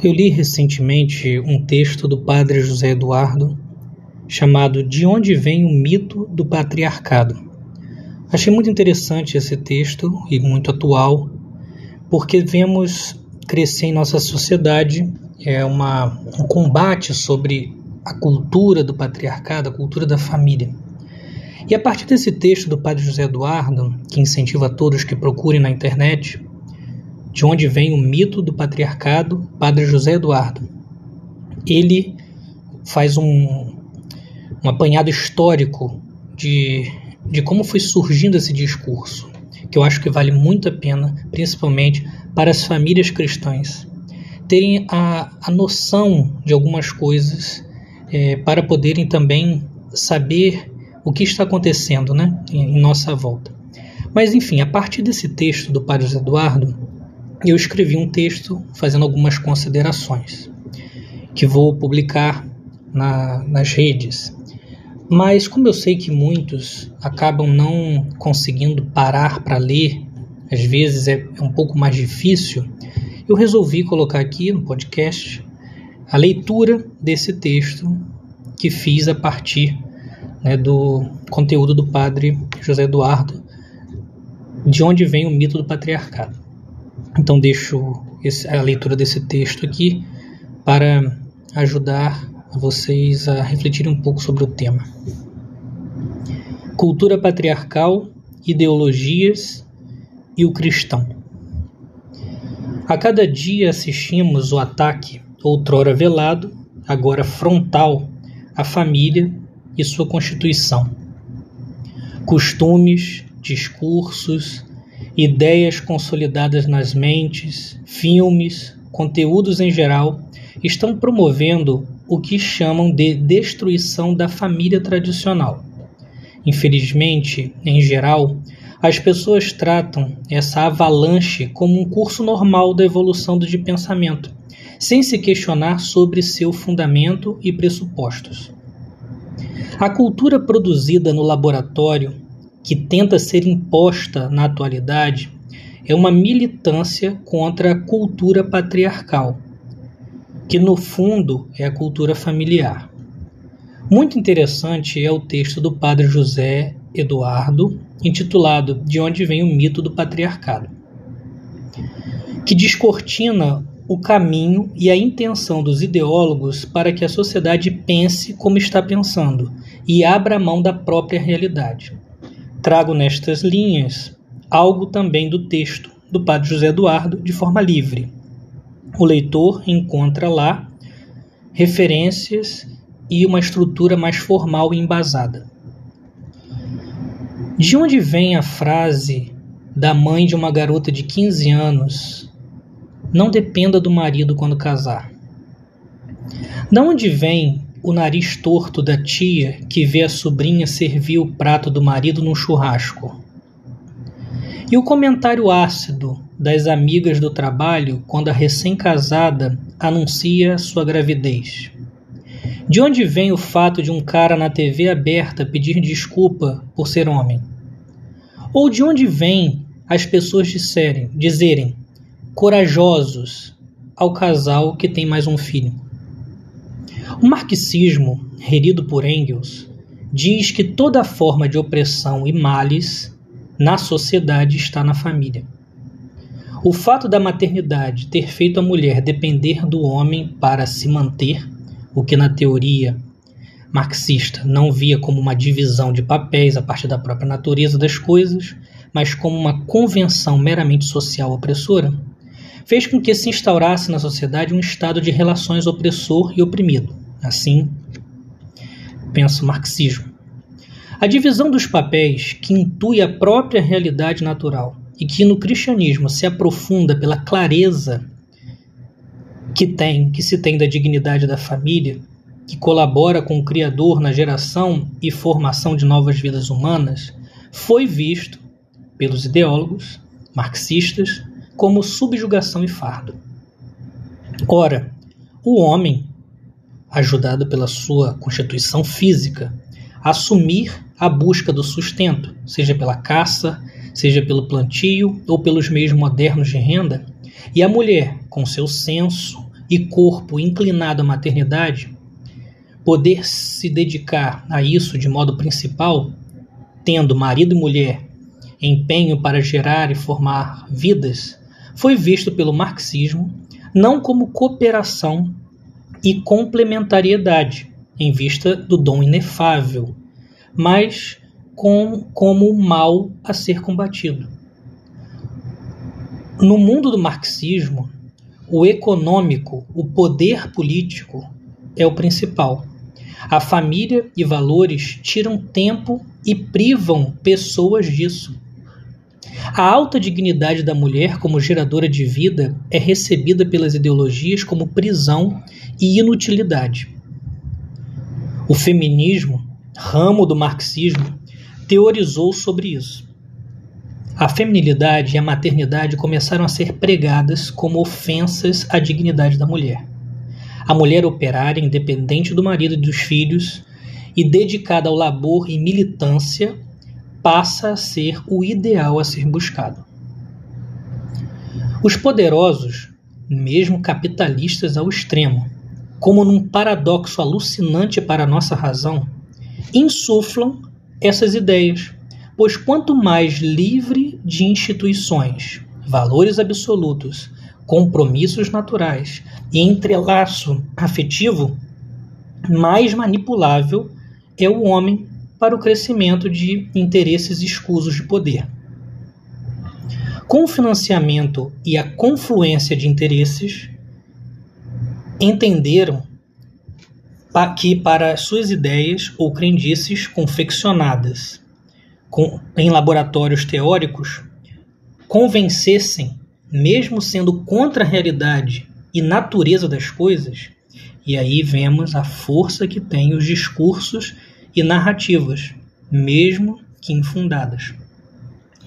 Eu li recentemente um texto do padre José Eduardo chamado De onde vem o mito do patriarcado. Achei muito interessante esse texto e muito atual, porque vemos crescer em nossa sociedade é uma, um combate sobre a cultura do patriarcado, a cultura da família. E a partir desse texto do padre José Eduardo, que incentiva todos que procurem na internet, de onde vem o mito do patriarcado, Padre José Eduardo. Ele faz um, um apanhado histórico de, de como foi surgindo esse discurso, que eu acho que vale muito a pena, principalmente para as famílias cristãs, terem a, a noção de algumas coisas é, para poderem também saber o que está acontecendo né, em, em nossa volta. Mas enfim, a partir desse texto do Padre José Eduardo, eu escrevi um texto fazendo algumas considerações que vou publicar na, nas redes. Mas como eu sei que muitos acabam não conseguindo parar para ler, às vezes é, é um pouco mais difícil, eu resolvi colocar aqui no podcast a leitura desse texto que fiz a partir né, do conteúdo do padre José Eduardo, de onde vem o mito do patriarcado. Então deixo esse, a leitura desse texto aqui para ajudar vocês a refletirem um pouco sobre o tema. Cultura patriarcal, ideologias e o cristão. A cada dia assistimos o ataque, outrora velado, agora frontal, à família e sua constituição. Costumes, discursos, ideias consolidadas nas mentes, filmes, conteúdos em geral, estão promovendo o que chamam de destruição da família tradicional. Infelizmente, em geral, as pessoas tratam essa avalanche como um curso normal da evolução de pensamento, sem se questionar sobre seu fundamento e pressupostos. A cultura produzida no laboratório que tenta ser imposta na atualidade é uma militância contra a cultura patriarcal, que no fundo é a cultura familiar. Muito interessante é o texto do padre José Eduardo, intitulado De onde vem o mito do patriarcado, que descortina o caminho e a intenção dos ideólogos para que a sociedade pense como está pensando e abra mão da própria realidade. Trago nestas linhas algo também do texto do Padre José Eduardo de forma livre. O leitor encontra lá referências e uma estrutura mais formal e embasada. De onde vem a frase da mãe de uma garota de 15 anos: Não dependa do marido quando casar? De onde vem o nariz torto da tia que vê a sobrinha servir o prato do marido num churrasco. E o comentário ácido das amigas do trabalho quando a recém-casada anuncia sua gravidez. De onde vem o fato de um cara na TV aberta pedir desculpa por ser homem? Ou de onde vem as pessoas disserem, dizerem corajosos ao casal que tem mais um filho? O marxismo, herido por Engels, diz que toda forma de opressão e males na sociedade está na família. O fato da maternidade ter feito a mulher depender do homem para se manter, o que na teoria marxista não via como uma divisão de papéis a partir da própria natureza das coisas, mas como uma convenção meramente social opressora, fez com que se instaurasse na sociedade um estado de relações opressor e oprimido. Assim, pensa o marxismo. A divisão dos papéis, que intui a própria realidade natural e que no cristianismo se aprofunda pela clareza que tem, que se tem da dignidade da família, que colabora com o Criador na geração e formação de novas vidas humanas, foi visto pelos ideólogos marxistas como subjugação e fardo. Ora, o homem ajudado pela sua constituição física, assumir a busca do sustento, seja pela caça, seja pelo plantio ou pelos meios modernos de renda, e a mulher, com seu senso e corpo inclinado à maternidade, poder se dedicar a isso de modo principal, tendo marido e mulher empenho para gerar e formar vidas, foi visto pelo marxismo não como cooperação e complementariedade, em vista do dom inefável, mas com, como o mal a ser combatido. No mundo do marxismo, o econômico, o poder político é o principal. A família e valores tiram tempo e privam pessoas disso. A alta dignidade da mulher como geradora de vida é recebida pelas ideologias como prisão e inutilidade. O feminismo, ramo do marxismo, teorizou sobre isso. A feminilidade e a maternidade começaram a ser pregadas como ofensas à dignidade da mulher. A mulher operária, independente do marido e dos filhos, e dedicada ao labor e militância, passa a ser o ideal a ser buscado. Os poderosos, mesmo capitalistas ao extremo, como num paradoxo alucinante para nossa razão, insuflam essas ideias, pois quanto mais livre de instituições, valores absolutos, compromissos naturais e entrelaço afetivo, mais manipulável é o homem para o crescimento de interesses escusos de poder. Com o financiamento e a confluência de interesses, entenderam que para suas ideias ou crendices confeccionadas com, em laboratórios teóricos convencessem, mesmo sendo contra a realidade e natureza das coisas, e aí vemos a força que tem os discursos e narrativas, mesmo que infundadas.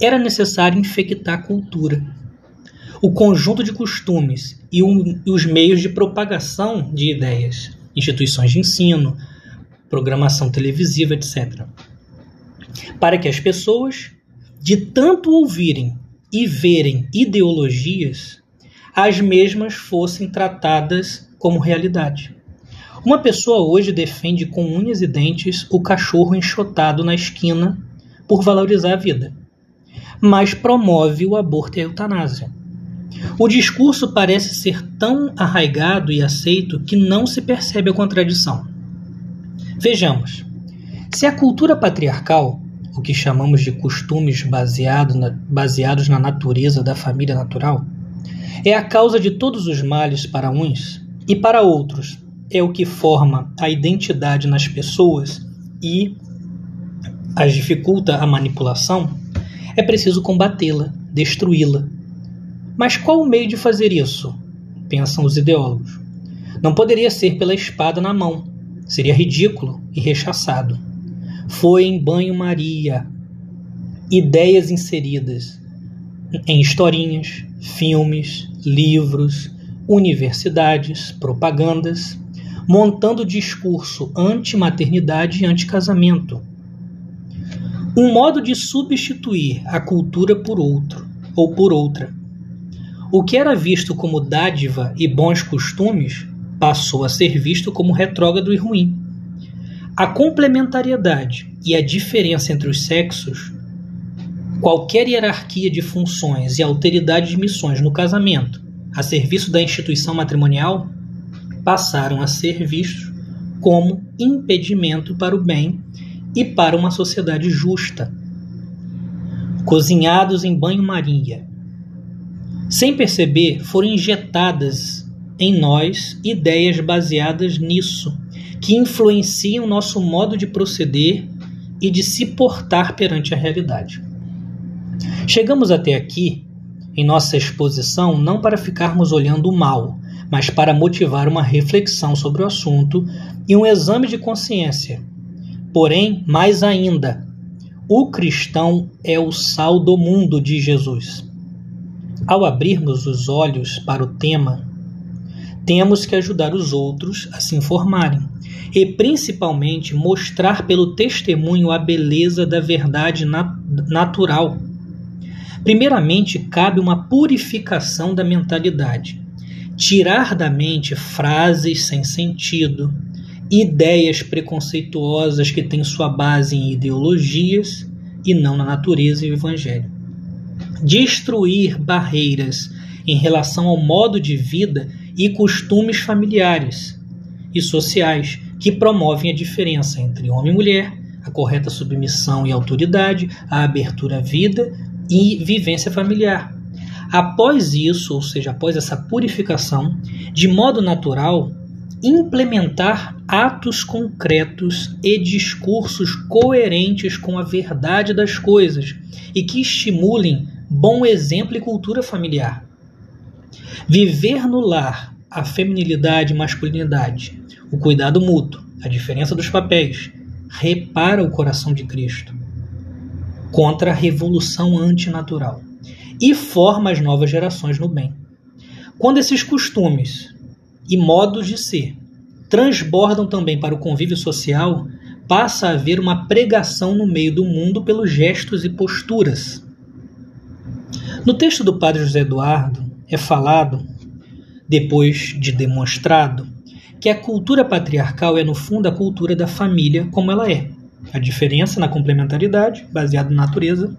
Era necessário infectar a cultura, o conjunto de costumes e, um, e os meios de propagação de ideias, instituições de ensino, programação televisiva, etc. Para que as pessoas, de tanto ouvirem e verem ideologias, as mesmas fossem tratadas como realidade. Uma pessoa hoje defende com unhas e dentes o cachorro enxotado na esquina por valorizar a vida, mas promove o aborto e a eutanásia. O discurso parece ser tão arraigado e aceito que não se percebe a contradição. Vejamos: se a cultura patriarcal, o que chamamos de costumes baseado na, baseados na natureza da família natural, é a causa de todos os males para uns e para outros é o que forma a identidade nas pessoas e as dificulta a manipulação, é preciso combatê-la, destruí-la. Mas qual o meio de fazer isso? Pensam os ideólogos. Não poderia ser pela espada na mão. Seria ridículo e rechaçado. Foi em banho-maria. Ideias inseridas em historinhas, filmes, livros, universidades, propagandas, montando discurso anti-maternidade e anti-casamento. Um modo de substituir a cultura por outro ou por outra. O que era visto como dádiva e bons costumes passou a ser visto como retrógrado e ruim. A complementariedade e a diferença entre os sexos, qualquer hierarquia de funções e alteridade de missões no casamento a serviço da instituição matrimonial passaram a ser vistos como impedimento para o bem e para uma sociedade justa. Cozinhados em banho-maria. Sem perceber, foram injetadas em nós ideias baseadas nisso, que influenciam nosso modo de proceder e de se portar perante a realidade. Chegamos até aqui, em nossa exposição, não para ficarmos olhando o mal, mas para motivar uma reflexão sobre o assunto e um exame de consciência. Porém, mais ainda, o cristão é o sal do mundo de Jesus. Ao abrirmos os olhos para o tema, temos que ajudar os outros a se informarem e, principalmente, mostrar pelo testemunho a beleza da verdade nat natural. Primeiramente, cabe uma purificação da mentalidade tirar da mente frases sem sentido, ideias preconceituosas que têm sua base em ideologias e não na natureza e o evangelho. Destruir barreiras em relação ao modo de vida e costumes familiares e sociais que promovem a diferença entre homem e mulher, a correta submissão e autoridade, a abertura à vida e vivência familiar. Após isso, ou seja, após essa purificação, de modo natural, implementar atos concretos e discursos coerentes com a verdade das coisas e que estimulem bom exemplo e cultura familiar. Viver no lar a feminilidade e masculinidade, o cuidado mútuo, a diferença dos papéis, repara o coração de Cristo contra a revolução antinatural e forma as novas gerações no bem. Quando esses costumes e modos de ser transbordam também para o convívio social, passa a haver uma pregação no meio do mundo pelos gestos e posturas. No texto do Padre José Eduardo é falado, depois de demonstrado, que a cultura patriarcal é no fundo a cultura da família como ela é. A diferença na complementaridade, baseada na natureza,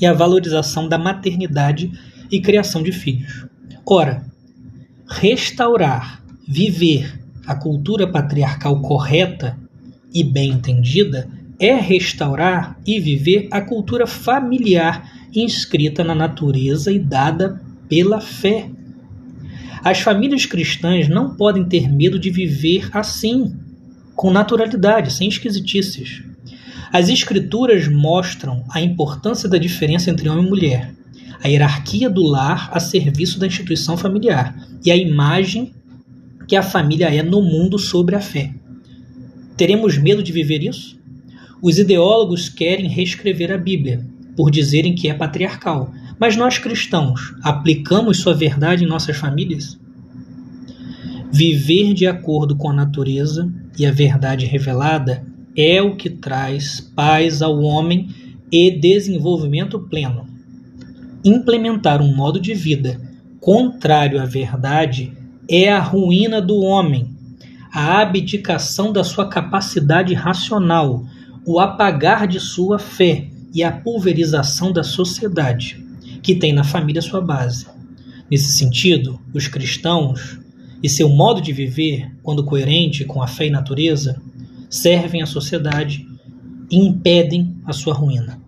e a valorização da maternidade e criação de filhos. Ora, restaurar, viver a cultura patriarcal correta e bem entendida é restaurar e viver a cultura familiar inscrita na natureza e dada pela fé. As famílias cristãs não podem ter medo de viver assim, com naturalidade, sem esquisitices. As escrituras mostram a importância da diferença entre homem e mulher, a hierarquia do lar a serviço da instituição familiar e a imagem que a família é no mundo sobre a fé. Teremos medo de viver isso? Os ideólogos querem reescrever a Bíblia, por dizerem que é patriarcal, mas nós cristãos aplicamos sua verdade em nossas famílias? Viver de acordo com a natureza e a verdade revelada é o que traz paz ao homem e desenvolvimento pleno. Implementar um modo de vida contrário à verdade é a ruína do homem, a abdicação da sua capacidade racional, o apagar de sua fé e a pulverização da sociedade, que tem na família sua base. Nesse sentido, os cristãos e seu modo de viver, quando coerente com a fé e natureza, servem à sociedade e impedem a sua ruína.